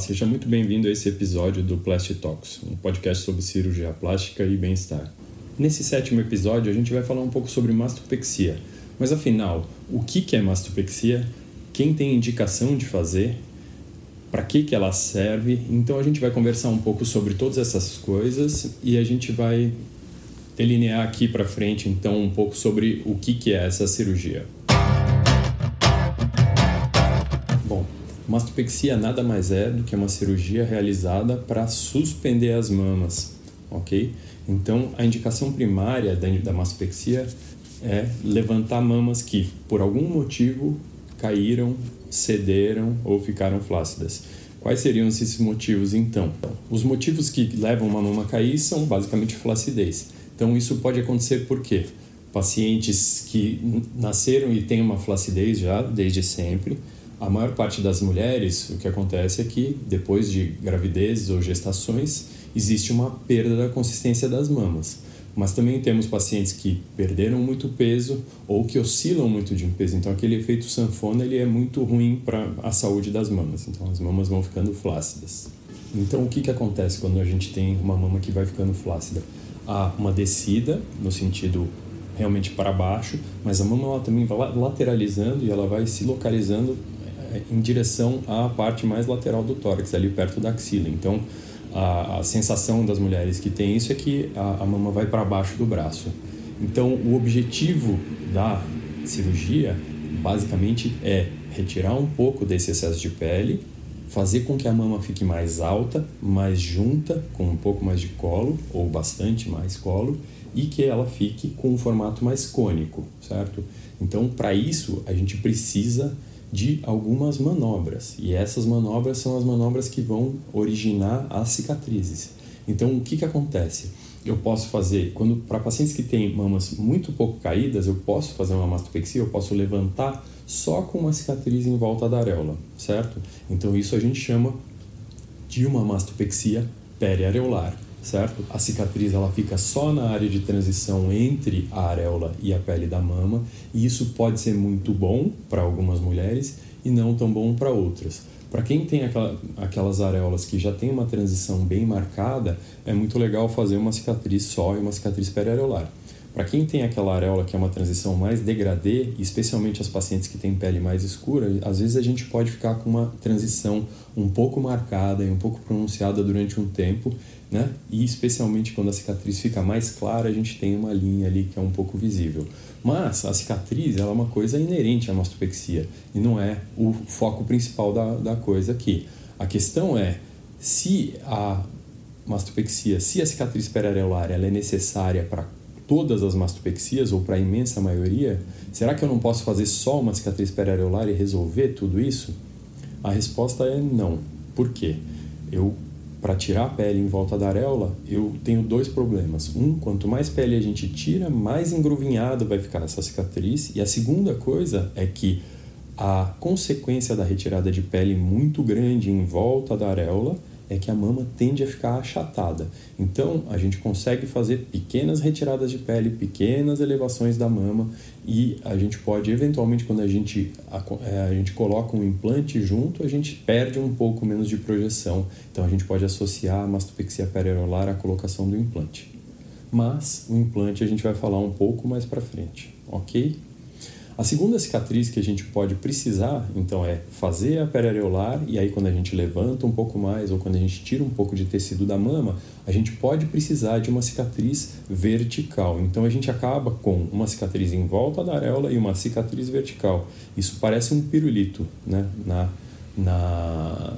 seja muito bem-vindo a esse episódio do Plastic Talks, um podcast sobre cirurgia plástica e bem-estar. Nesse sétimo episódio, a gente vai falar um pouco sobre mastopexia. Mas afinal, o que é mastopexia? Quem tem indicação de fazer? Para que, que ela serve? Então a gente vai conversar um pouco sobre todas essas coisas e a gente vai delinear aqui para frente então um pouco sobre o que, que é essa cirurgia. Mastopexia nada mais é do que uma cirurgia realizada para suspender as mamas, ok? Então, a indicação primária da mastopexia é levantar mamas que, por algum motivo, caíram, cederam ou ficaram flácidas. Quais seriam esses motivos então? Os motivos que levam uma mama a cair são basicamente flacidez. Então, isso pode acontecer por quê? Pacientes que nasceram e têm uma flacidez já desde sempre a maior parte das mulheres, o que acontece é que depois de gravidezes ou gestações, existe uma perda da consistência das mamas. Mas também temos pacientes que perderam muito peso ou que oscilam muito de peso. Então aquele efeito sanfona ele é muito ruim para a saúde das mamas. Então as mamas vão ficando flácidas. Então o que, que acontece quando a gente tem uma mama que vai ficando flácida? Há uma descida no sentido realmente para baixo, mas a mama ela também vai lateralizando e ela vai se localizando em direção à parte mais lateral do tórax, ali perto da axila. Então, a, a sensação das mulheres que tem isso é que a, a mama vai para baixo do braço. Então, o objetivo da cirurgia, basicamente, é retirar um pouco desse excesso de pele, fazer com que a mama fique mais alta, mais junta, com um pouco mais de colo, ou bastante mais colo, e que ela fique com um formato mais cônico, certo? Então, para isso, a gente precisa de algumas manobras. E essas manobras são as manobras que vão originar as cicatrizes. Então, o que, que acontece? Eu posso fazer, quando para pacientes que têm mamas muito pouco caídas, eu posso fazer uma mastopexia, eu posso levantar só com uma cicatriz em volta da areola, certo? Então, isso a gente chama de uma mastopexia periareolar certo? A cicatriz ela fica só na área de transição entre a areola e a pele da mama, e isso pode ser muito bom para algumas mulheres e não tão bom para outras. Para quem tem aquela, aquelas areolas que já tem uma transição bem marcada, é muito legal fazer uma cicatriz só e uma cicatriz periareolar. Para quem tem aquela areola que é uma transição mais degradê, especialmente as pacientes que têm pele mais escura, às vezes a gente pode ficar com uma transição um pouco marcada e um pouco pronunciada durante um tempo, né? E especialmente quando a cicatriz fica mais clara, a gente tem uma linha ali que é um pouco visível. Mas a cicatriz é uma coisa inerente à mastopexia e não é o foco principal da, da coisa aqui. A questão é se a mastopexia, se a cicatriz periareolar ela é necessária para todas as mastopexias ou para a imensa maioria, será que eu não posso fazer só uma cicatriz periareolar e resolver tudo isso? A resposta é não. Por quê? Eu para tirar a pele em volta da areola, eu tenho dois problemas. Um, quanto mais pele a gente tira, mais engruvinhado vai ficar essa cicatriz. E a segunda coisa é que a consequência da retirada de pele muito grande em volta da areola é que a mama tende a ficar achatada. Então, a gente consegue fazer pequenas retiradas de pele, pequenas elevações da mama e a gente pode, eventualmente, quando a gente, a, é, a gente coloca um implante junto, a gente perde um pouco menos de projeção. Então, a gente pode associar a mastopexia periareolar à colocação do implante. Mas o implante a gente vai falar um pouco mais para frente, ok? A segunda cicatriz que a gente pode precisar, então, é fazer a periareolar e aí quando a gente levanta um pouco mais ou quando a gente tira um pouco de tecido da mama, a gente pode precisar de uma cicatriz vertical. Então a gente acaba com uma cicatriz em volta da areola e uma cicatriz vertical. Isso parece um pirulito, né? Na, na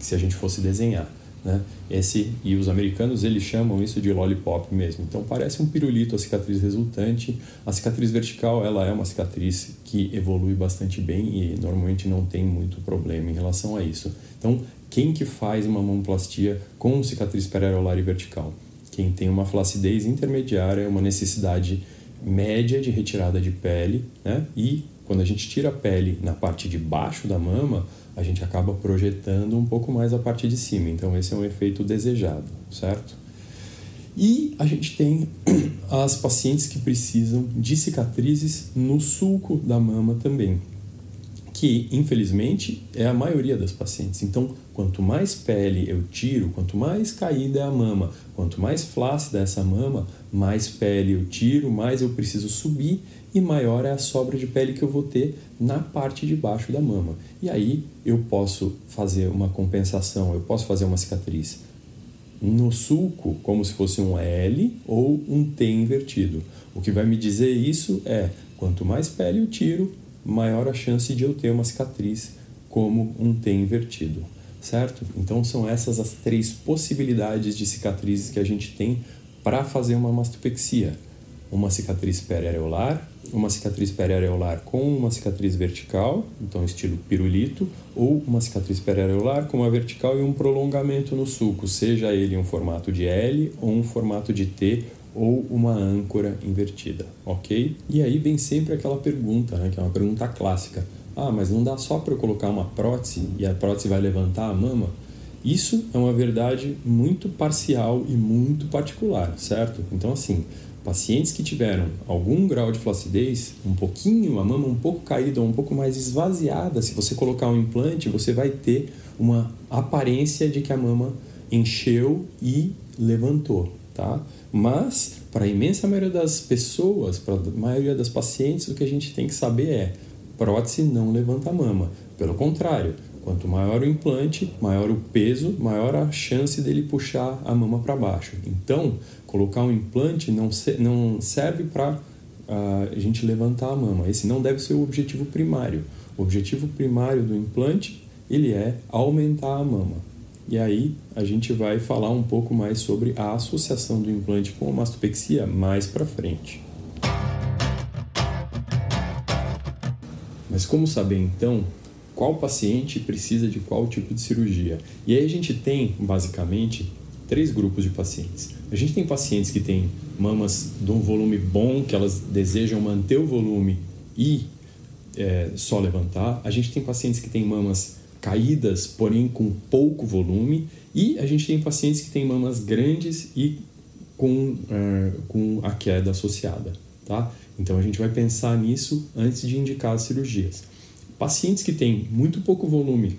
se a gente fosse desenhar. Né? Esse, e os americanos eles chamam isso de lollipop mesmo. Então parece um pirulito a cicatriz resultante. A cicatriz vertical ela é uma cicatriz que evolui bastante bem e normalmente não tem muito problema em relação a isso. Então quem que faz uma mamoplastia com cicatriz periareolar e vertical? Quem tem uma flacidez intermediária, uma necessidade média de retirada de pele, né? E quando a gente tira a pele na parte de baixo da mama, a gente acaba projetando um pouco mais a parte de cima. Então, esse é um efeito desejado, certo? E a gente tem as pacientes que precisam de cicatrizes no sulco da mama também. que infelizmente é a maioria das pacientes. Então, quanto mais pele eu tiro, quanto mais caída é a mama, quanto mais flácida é essa mama, mais pele eu tiro, mais eu preciso subir e maior é a sobra de pele que eu vou ter na parte de baixo da mama. E aí eu posso fazer uma compensação, eu posso fazer uma cicatriz no sulco como se fosse um L ou um T invertido. O que vai me dizer isso é quanto mais pele eu tiro, maior a chance de eu ter uma cicatriz como um T invertido, certo? Então são essas as três possibilidades de cicatrizes que a gente tem para fazer uma mastopexia. Uma cicatriz periareolar, uma cicatriz periareolar com uma cicatriz vertical, então estilo pirulito, ou uma cicatriz periareolar com uma vertical e um prolongamento no sulco, seja ele um formato de L ou um formato de T ou uma âncora invertida, ok? E aí vem sempre aquela pergunta, né, que é uma pergunta clássica. Ah, mas não dá só para eu colocar uma prótese e a prótese vai levantar a mama? Isso é uma verdade muito parcial e muito particular, certo? Então, assim, pacientes que tiveram algum grau de flacidez, um pouquinho, a mama um pouco caída ou um pouco mais esvaziada, se você colocar um implante, você vai ter uma aparência de que a mama encheu e levantou, tá? Mas, para a imensa maioria das pessoas, para a maioria das pacientes, o que a gente tem que saber é: prótese não levanta a mama. Pelo contrário, quanto maior o implante, maior o peso, maior a chance dele puxar a mama para baixo. Então, colocar um implante não, se, não serve para uh, ah, a gente levantar a mama. Esse não deve ser o objetivo primário. O objetivo primário do implante ele é aumentar a mama. E aí a gente vai falar um pouco mais sobre a associação do implante com a mastopexia mais para frente. Mas como saber então qual paciente precisa de qual tipo de cirurgia? E aí a gente tem basicamente três grupos de pacientes. A gente tem pacientes que têm mamas de um volume bom, que elas desejam manter o volume e é, só levantar. A gente tem pacientes que têm mamas caídas, porém com pouco volume, e a gente tem pacientes que têm mamas grandes e com, é, com a queda associada, tá? Então a gente vai pensar nisso antes de indicar as cirurgias. Pacientes que têm muito pouco volume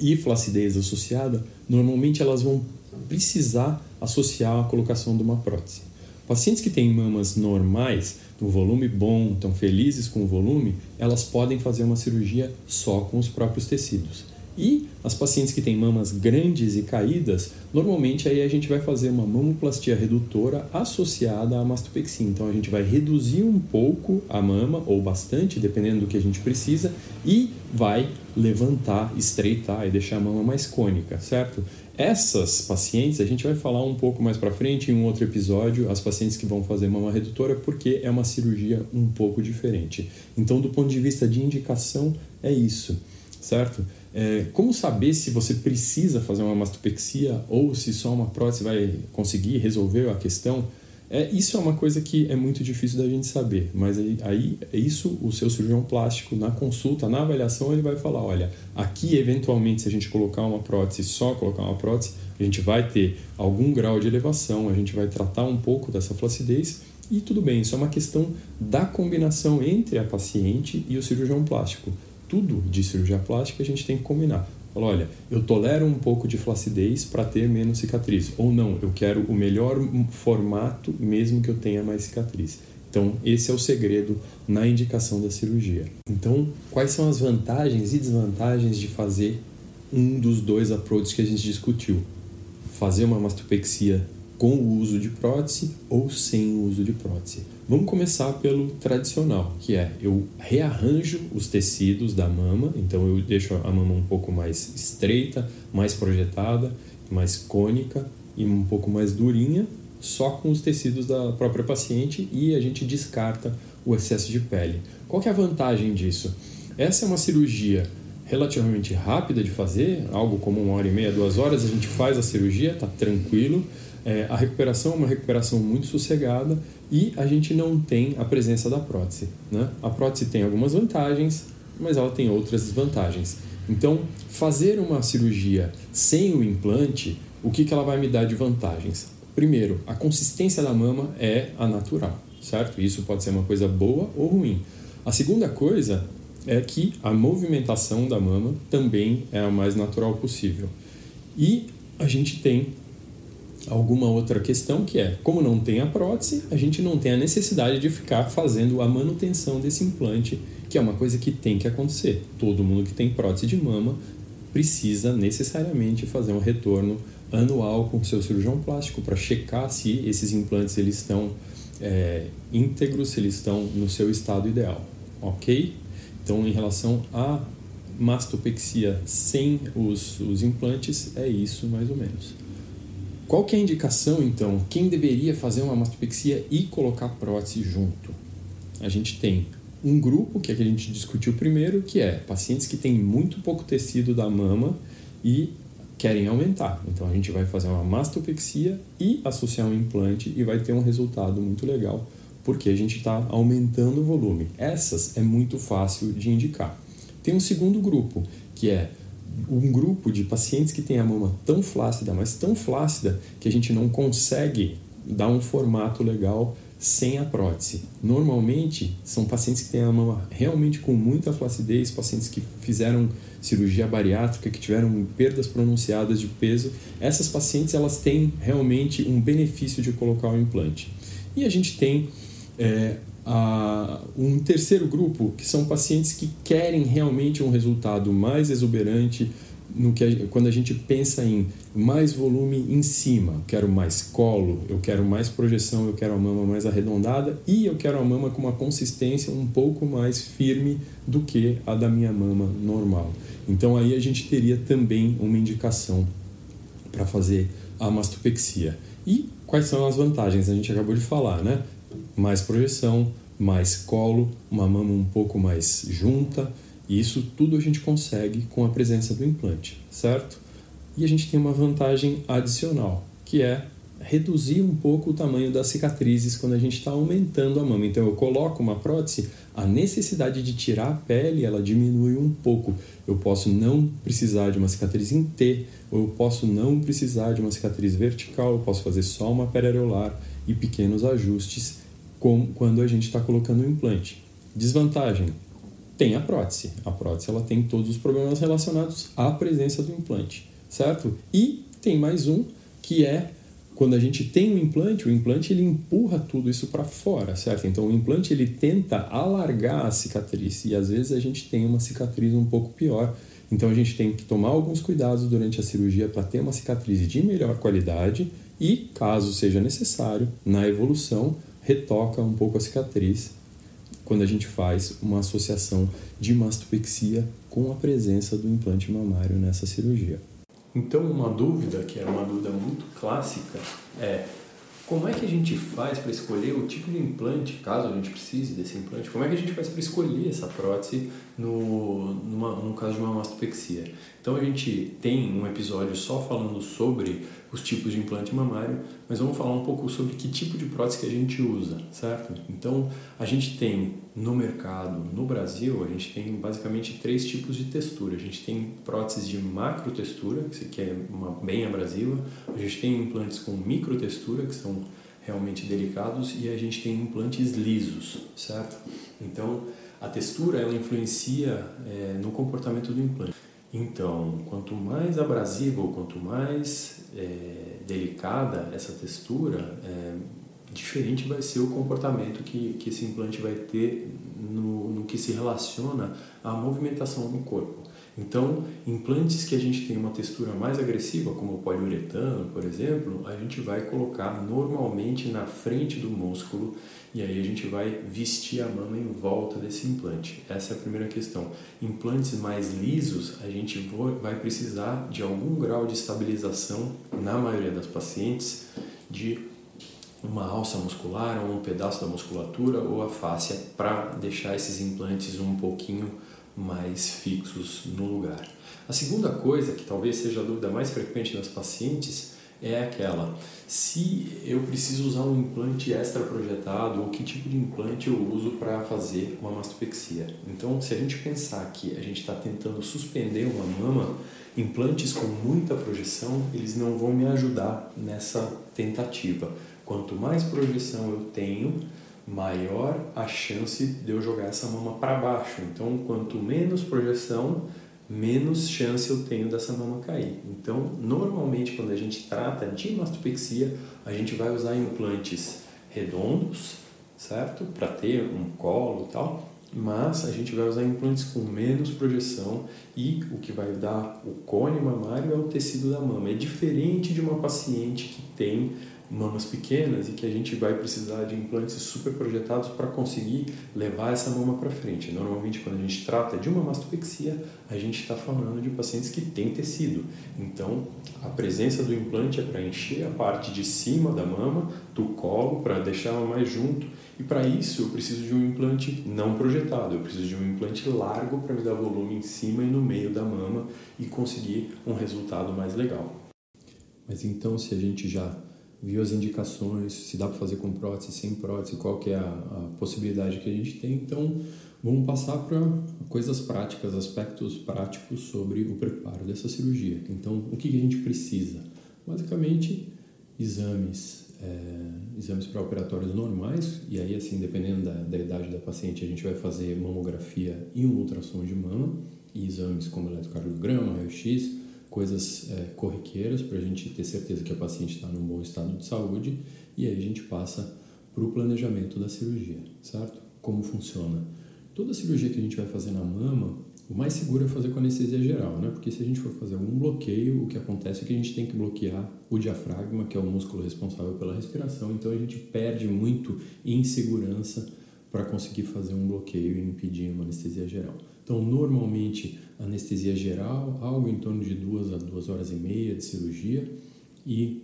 e flacidez associada, normalmente elas vão precisar associar a colocação de uma prótese. Pacientes que têm mamas normais, um volume bom, estão felizes com o volume, elas podem fazer uma cirurgia só com os próprios tecidos. E as pacientes que têm mamas grandes e caídas, normalmente aí a gente vai fazer uma mamoplastia redutora associada à mastopexia. Então a gente vai reduzir um pouco a mama, ou bastante, dependendo do que a gente precisa, e vai levantar, estreitar e deixar a mama mais cônica, certo? Essas pacientes, a gente vai falar um pouco mais para frente em um outro episódio, as pacientes que vão fazer mama redutora, porque é uma cirurgia um pouco diferente. Então, do ponto de vista de indicação, é isso, certo? É, como saber se você precisa fazer uma mastopexia ou se só uma prótese vai conseguir resolver a questão? É, isso é uma coisa que é muito difícil da gente saber, mas aí, aí isso o seu cirurgião plástico na consulta, na avaliação, ele vai falar, olha, aqui eventualmente se a gente colocar uma prótese, só colocar uma prótese, a gente vai ter algum grau de elevação, a gente vai tratar um pouco dessa flacidez e tudo bem, isso é uma questão da combinação entre a paciente e o cirurgião plástico tudo de cirurgia plástica a gente tem que combinar. Fala, olha, eu tolero um pouco de flacidez para ter menos cicatriz. Ou não, eu quero o melhor formato mesmo que eu tenha mais cicatriz. Então, esse é o segredo na indicação da cirurgia. Então, quais são as vantagens e desvantagens de fazer um dos dois approaches que a gente discutiu? Fazer uma mastopexia com o uso de prótese ou sem o uso de prótese. Vamos começar pelo tradicional, que é eu rearranjo os tecidos da mama, então eu deixo a mama um pouco mais estreita, mais projetada, mais cônica e um pouco mais durinha, só com os tecidos da própria paciente e a gente descarta o excesso de pele. Qual é a vantagem disso? Essa é uma cirurgia relativamente rápida de fazer, algo como uma hora e meia, duas horas, a gente faz a cirurgia, tá tranquilo é, a recuperação é uma recuperação muito sossegada e a gente não tem a presença da prótese. Né? A prótese tem algumas vantagens, mas ela tem outras desvantagens. Então, fazer uma cirurgia sem o implante, o que, que ela vai me dar de vantagens? Primeiro, a consistência da mama é a natural, certo? Isso pode ser uma coisa boa ou ruim. A segunda coisa é que a movimentação da mama também é a mais natural possível. E a gente tem alguma outra questão que é, como não tem a prótese, a gente não tem a necessidade de ficar fazendo a manutenção desse implante, que é uma coisa que tem que acontecer. Todo mundo que tem prótese de mama precisa necessariamente fazer um retorno anual com o seu cirurgião plástico para checar se esses implantes eles estão é, íntegros, se eles estão no seu estado ideal, ok? Então, em relação à mastopexia sem os, os implantes, é isso mais ou menos. Qual que é a indicação, então? Quem deveria fazer uma mastopexia e colocar prótese junto? A gente tem um grupo, que é que a gente discutiu primeiro, que é pacientes que têm muito pouco tecido da mama e querem aumentar. Então a gente vai fazer uma mastopexia e associar um implante e vai ter um resultado muito legal, porque a gente está aumentando o volume. Essas é muito fácil de indicar. Tem um segundo grupo, que é um grupo de pacientes que tem a mama tão flácida, mas tão flácida, que a gente não consegue dar um formato legal sem a prótese. Normalmente, são pacientes que têm a mama realmente com muita flacidez, pacientes que fizeram cirurgia bariátrica, que tiveram perdas pronunciadas de peso. Essas pacientes, elas têm realmente um benefício de colocar o implante. E a gente tem é, a, um terceiro grupo, que são pacientes que querem realmente um resultado mais exuberante, no que quando a gente pensa em mais volume em cima, quero mais colo, eu quero mais projeção, eu quero a mama mais arredondada e eu quero a mama com uma consistência um pouco mais firme do que a da minha mama normal. Então aí a gente teria também uma indicação para fazer a mastopexia. E quais são as vantagens? A gente acabou de falar, né? Mais projeção, mais colo, uma mama um pouco mais junta, e isso tudo a gente consegue com a presença do implante, certo? E a gente tem uma vantagem adicional, que é reduzir um pouco o tamanho das cicatrizes quando a gente está aumentando a mama. Então eu coloco uma prótese, a necessidade de tirar a pele ela diminui um pouco. Eu posso não precisar de uma cicatriz em T, ou eu posso não precisar de uma cicatriz vertical, eu posso fazer só uma periareolar e pequenos ajustes com, quando a gente está colocando o implante. Desvantagem, tem a prótese. A prótese ela tem todos os problemas relacionados à presença do implante, certo? E tem mais um que é quando a gente tem um implante, o implante ele empurra tudo isso para fora, certo? Então o implante ele tenta alargar a cicatriz e às vezes a gente tem uma cicatriz um pouco pior. Então a gente tem que tomar alguns cuidados durante a cirurgia para ter uma cicatriz de melhor qualidade e, caso seja necessário, na evolução, retoca um pouco a cicatriz quando a gente faz uma associação de mastopexia com a presença do implante mamário nessa cirurgia. Então, uma dúvida, que é uma dúvida muito clássica, é como é que a gente faz para escolher o tipo de implante, caso a gente precise desse implante? Como é que a gente faz para escolher essa prótese no, numa, no caso de uma mastopexia? Então a gente tem um episódio só falando sobre os tipos de implante mamário, mas vamos falar um pouco sobre que tipo de prótese que a gente usa, certo? Então a gente tem no mercado, no Brasil, a gente tem basicamente três tipos de textura. A gente tem próteses de macro textura, que é uma bem abrasiva, a gente tem implantes com micro textura, que são realmente delicados, e a gente tem implantes lisos, certo? Então a textura ela influencia é, no comportamento do implante. Então, quanto mais abrasiva ou quanto mais é, delicada essa textura, é, diferente vai ser o comportamento que, que esse implante vai ter no, no que se relaciona à movimentação no corpo. Então, implantes que a gente tem uma textura mais agressiva, como o poliuretano, por exemplo, a gente vai colocar normalmente na frente do músculo e aí a gente vai vestir a mama em volta desse implante. Essa é a primeira questão. Implantes mais lisos, a gente vai precisar de algum grau de estabilização, na maioria das pacientes, de uma alça muscular ou um pedaço da musculatura ou a fáscia para deixar esses implantes um pouquinho mais fixos no lugar. A segunda coisa, que talvez seja a dúvida mais frequente nas pacientes, é aquela: se eu preciso usar um implante extra projetado ou que tipo de implante eu uso para fazer uma mastopexia. Então, se a gente pensar que a gente está tentando suspender uma mama, implantes com muita projeção eles não vão me ajudar nessa tentativa. Quanto mais projeção eu tenho, maior a chance de eu jogar essa mama para baixo. Então, quanto menos projeção, menos chance eu tenho dessa mama cair. Então, normalmente, quando a gente trata de mastopexia, a gente vai usar implantes redondos, certo? Para ter um colo e tal, mas a gente vai usar implantes com menos projeção e o que vai dar o cone mamário é o tecido da mama. É diferente de uma paciente que tem mamas pequenas e que a gente vai precisar de implantes super projetados para conseguir levar essa mama para frente. Normalmente, quando a gente trata de uma mastopexia, a gente está falando de pacientes que têm tecido. Então, a presença do implante é para encher a parte de cima da mama, do colo, para deixá-la mais junto. E para isso, eu preciso de um implante não projetado. Eu preciso de um implante largo para me dar volume em cima e no meio da mama e conseguir um resultado mais legal. Mas então, se a gente já viu as indicações, se dá para fazer com prótese, sem prótese, qual que é a, a, possibilidade que a gente tem. Então, vamos passar para coisas práticas, aspectos práticos sobre o preparo dessa cirurgia. Então, o que, que a gente precisa? Basicamente, exames, é, exames pré-operatórios normais, e aí, assim, dependendo da, da idade da paciente, a gente vai fazer mamografia e um ultrassom de mama, e exames como eletrocardiograma, raio-x, coisas é, corriqueiras para a gente ter certeza que a paciente está num bom estado de saúde e aí a gente passa para o planejamento da cirurgia, certo? Como funciona? Toda cirurgia que a gente vai fazer na mama, o mais seguro é fazer com anestesia geral, né? Porque se a gente for fazer algum bloqueio, o que acontece é que a gente tem que bloquear o diafragma, que é o músculo responsável pela respiração, então a gente perde muito em segurança para conseguir fazer um bloqueio e impedir uma anestesia geral. Então, normalmente, anestesia geral, algo em torno de duas a duas horas e meia de cirurgia e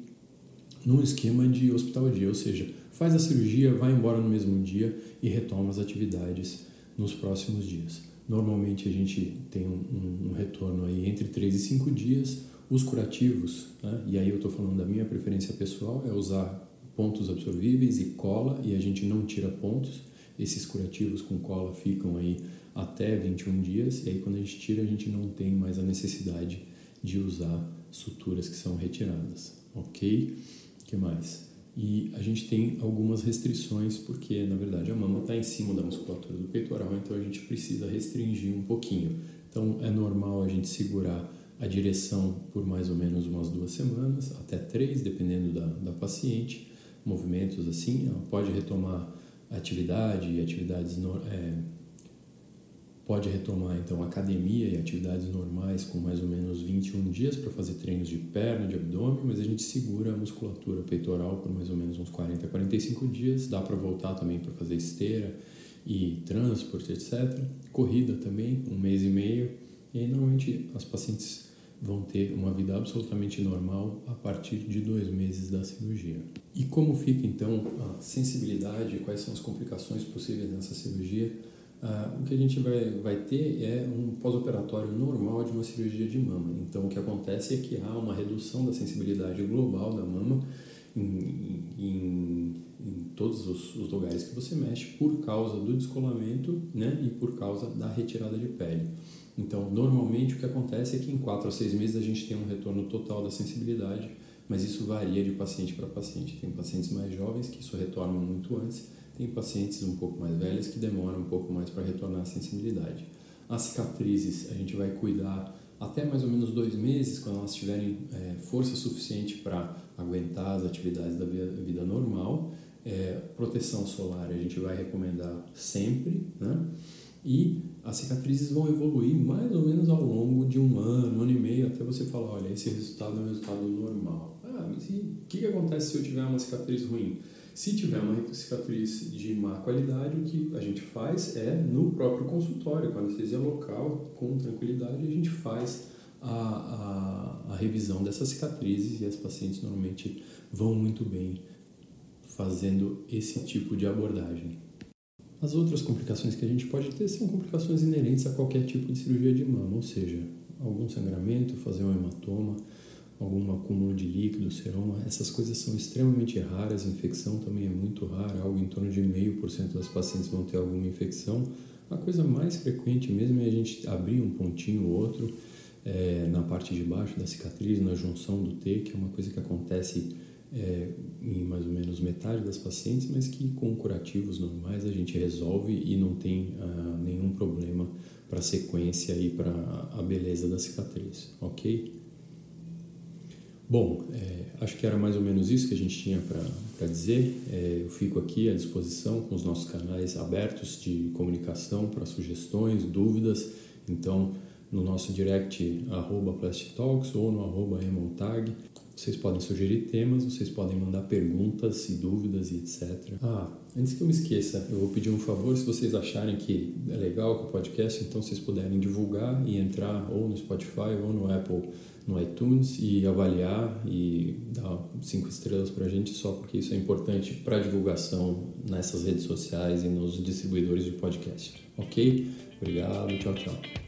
num esquema de hospital dia, ou seja, faz a cirurgia, vai embora no mesmo dia e retoma as atividades nos próximos dias. Normalmente a gente tem um, um retorno aí entre 3 e 5 dias. Os curativos, né? e aí eu estou falando da minha preferência pessoal, é usar pontos absorvíveis e cola, e a gente não tira pontos. Esses curativos com cola ficam aí até 21 dias, e aí quando a gente tira, a gente não tem mais a necessidade de usar suturas que são retiradas, ok? que mais? E a gente tem algumas restrições, porque na verdade a mama está em cima da musculatura do peitoral, então a gente precisa restringir um pouquinho. Então é normal a gente segurar a direção por mais ou menos umas duas semanas, até três, dependendo da, da paciente. Movimentos assim, ela pode retomar atividade, atividades é, Pode retomar então academia e atividades normais com mais ou menos 21 dias para fazer treinos de perna, de abdômen, mas a gente segura a musculatura peitoral por mais ou menos uns 40 a 45 dias. Dá para voltar também para fazer esteira e transporte, etc. Corrida também, um mês e meio. E aí, normalmente as pacientes vão ter uma vida absolutamente normal a partir de dois meses da cirurgia. E como fica então a sensibilidade, quais são as complicações possíveis nessa cirurgia? Ah, o que a gente vai, vai ter é um pós-operatório normal de uma cirurgia de mama. Então, o que acontece é que há uma redução da sensibilidade global da mama em, em, em todos os, os, lugares que você mexe por causa do descolamento né, e por causa da retirada de pele. Então, normalmente o que acontece é que em 4 a 6 meses a gente tem um retorno total da sensibilidade, mas isso varia de paciente para paciente. Tem pacientes mais jovens que isso retorna muito antes tem pacientes um pouco mais velhas que demoram um pouco mais para retornar a sensibilidade. As cicatrizes a gente vai cuidar até mais ou menos dois meses, quando elas tiverem é, força suficiente para aguentar as atividades da vida normal. É, proteção solar a gente vai recomendar sempre, né? E as cicatrizes vão evoluir mais ou menos ao longo de um ano, um ano e meio, até você falar, olha, esse resultado é um resultado normal. Ah, mas o que, que acontece se eu tiver uma cicatriz ruim? Se tiver uma cicatriz de má qualidade, o que a gente faz é no próprio consultório, com anestesia local, com tranquilidade, a gente faz a, a, a revisão dessas cicatrizes e as pacientes normalmente vão muito bem fazendo esse tipo de abordagem. As outras complicações que a gente pode ter são complicações inerentes a qualquer tipo de cirurgia de mama, ou seja, algum sangramento, fazer um hematoma, algum acúmulo de líquido, seroma, essas coisas são extremamente raras, infecção também é muito rara, algo em torno de meio por cento das pacientes vão ter alguma infecção. A coisa mais frequente mesmo é a gente abrir um pontinho ou outro é, na parte de baixo da cicatriz, na junção do T, que é uma coisa que acontece é, em mais ou menos metade das pacientes, mas que com curativos normais a gente resolve e não tem ah, nenhum problema para a sequência e para a beleza da cicatriz, ok? Bom, é, acho que era mais ou menos isso que a gente tinha para dizer. É, eu fico aqui à disposição com os nossos canais abertos de comunicação para sugestões, dúvidas. Então, no nosso direct arroba Talks ou no arroba Emontag. Vocês podem sugerir temas, vocês podem mandar perguntas e dúvidas e etc. Ah, antes que eu me esqueça, eu vou pedir um favor, se vocês acharem que é legal o podcast, então vocês puderem divulgar e entrar ou no Spotify ou no Apple no iTunes e avaliar e dar cinco estrelas para a gente só porque isso é importante para divulgação nessas redes sociais e nos distribuidores de podcast. Ok? Obrigado, tchau, tchau.